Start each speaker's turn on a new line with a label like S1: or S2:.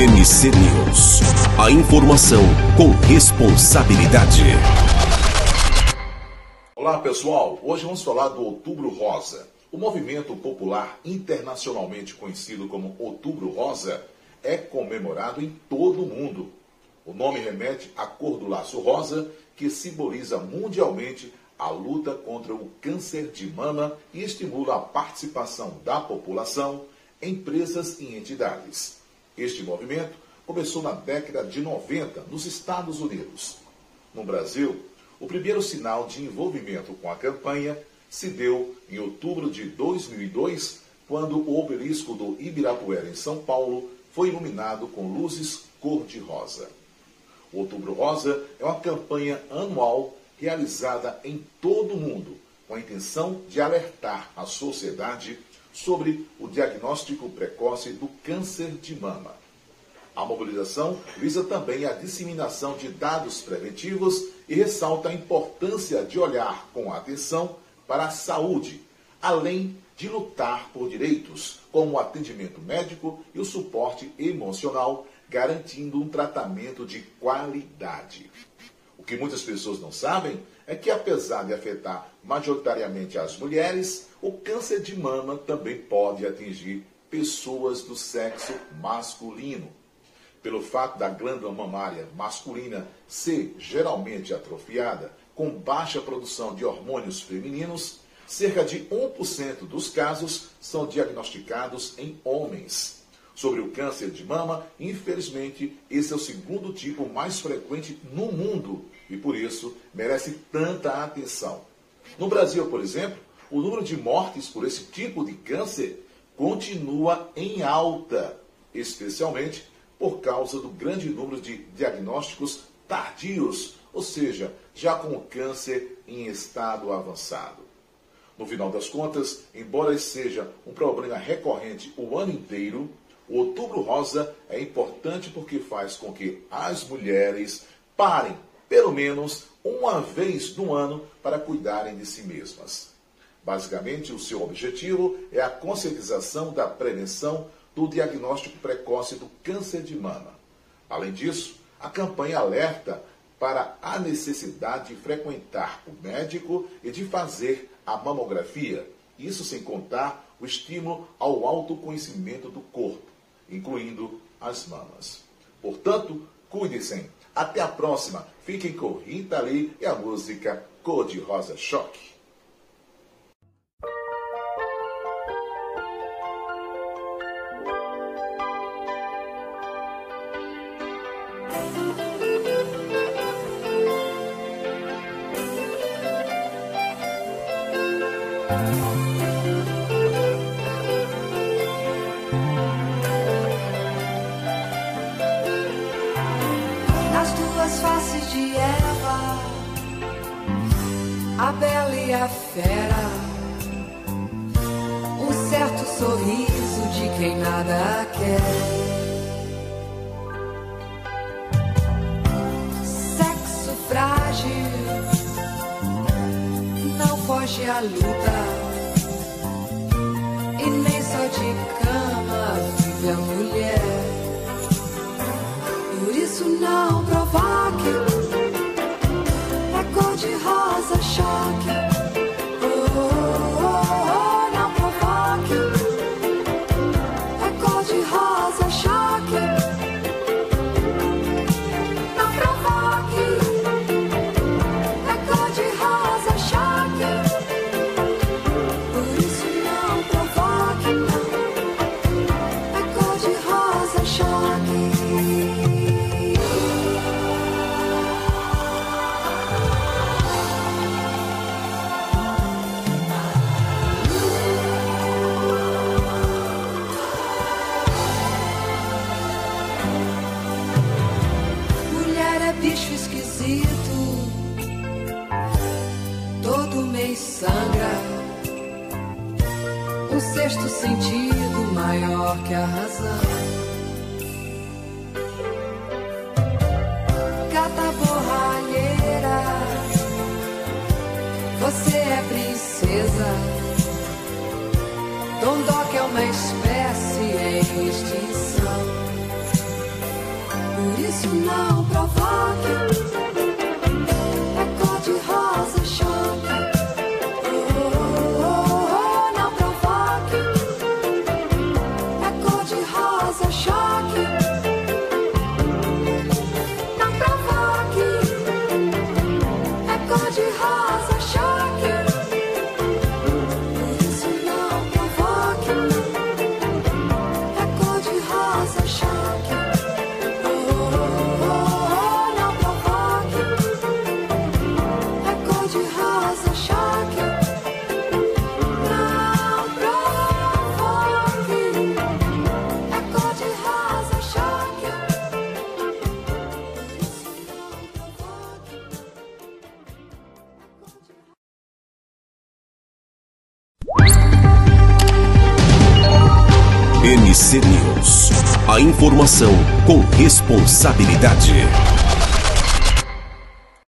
S1: MC News. A informação com responsabilidade.
S2: Olá pessoal, hoje vamos falar do Outubro Rosa. O movimento popular internacionalmente conhecido como Outubro Rosa é comemorado em todo o mundo. O nome remete à cor do laço rosa, que simboliza mundialmente a luta contra o câncer de mama e estimula a participação da população, empresas e entidades. Este movimento começou na década de 90 nos Estados Unidos. No Brasil, o primeiro sinal de envolvimento com a campanha se deu em outubro de 2002, quando o obelisco do Ibirapuera, em São Paulo, foi iluminado com luzes cor-de-rosa. O Outubro Rosa é uma campanha anual realizada em todo o mundo, com a intenção de alertar a sociedade sobre o diagnóstico precoce do câncer de mama. A mobilização visa também a disseminação de dados preventivos e ressalta a importância de olhar com atenção para a saúde, além de lutar por direitos, como o atendimento médico e o suporte emocional, garantindo um tratamento de qualidade. Que muitas pessoas não sabem é que, apesar de afetar majoritariamente as mulheres, o câncer de mama também pode atingir pessoas do sexo masculino. Pelo fato da glândula mamária masculina ser geralmente atrofiada, com baixa produção de hormônios femininos, cerca de 1% dos casos são diagnosticados em homens. Sobre o câncer de mama, infelizmente, esse é o segundo tipo mais frequente no mundo e por isso merece tanta atenção. No Brasil, por exemplo, o número de mortes por esse tipo de câncer continua em alta, especialmente por causa do grande número de diagnósticos tardios, ou seja, já com o câncer em estado avançado. No final das contas, embora seja um problema recorrente o ano inteiro, o Outubro Rosa é importante porque faz com que as mulheres parem, pelo menos uma vez no ano, para cuidarem de si mesmas. Basicamente, o seu objetivo é a conscientização da prevenção do diagnóstico precoce do câncer de mama. Além disso, a campanha alerta para a necessidade de frequentar o médico e de fazer a mamografia, isso sem contar o estímulo ao autoconhecimento do corpo, incluindo as mamas. Portanto, cuide-se. Até a próxima. Fiquem com Rita Lee e a música Cor de Rosa Choque.
S3: A bela e a fera, um certo sorriso de quem nada quer. Sexo frágil, não foge à luta, e nem só de cama vive a mulher. Por isso não provoque É cor de rosa é bicho esquisito, todo mês sangra. Um sexto sentido maior que a razão. Gata borralheira, você é princesa. Dondoca é uma espécie em extinção. Por isso não provoque.
S1: NC News. A informação com responsabilidade.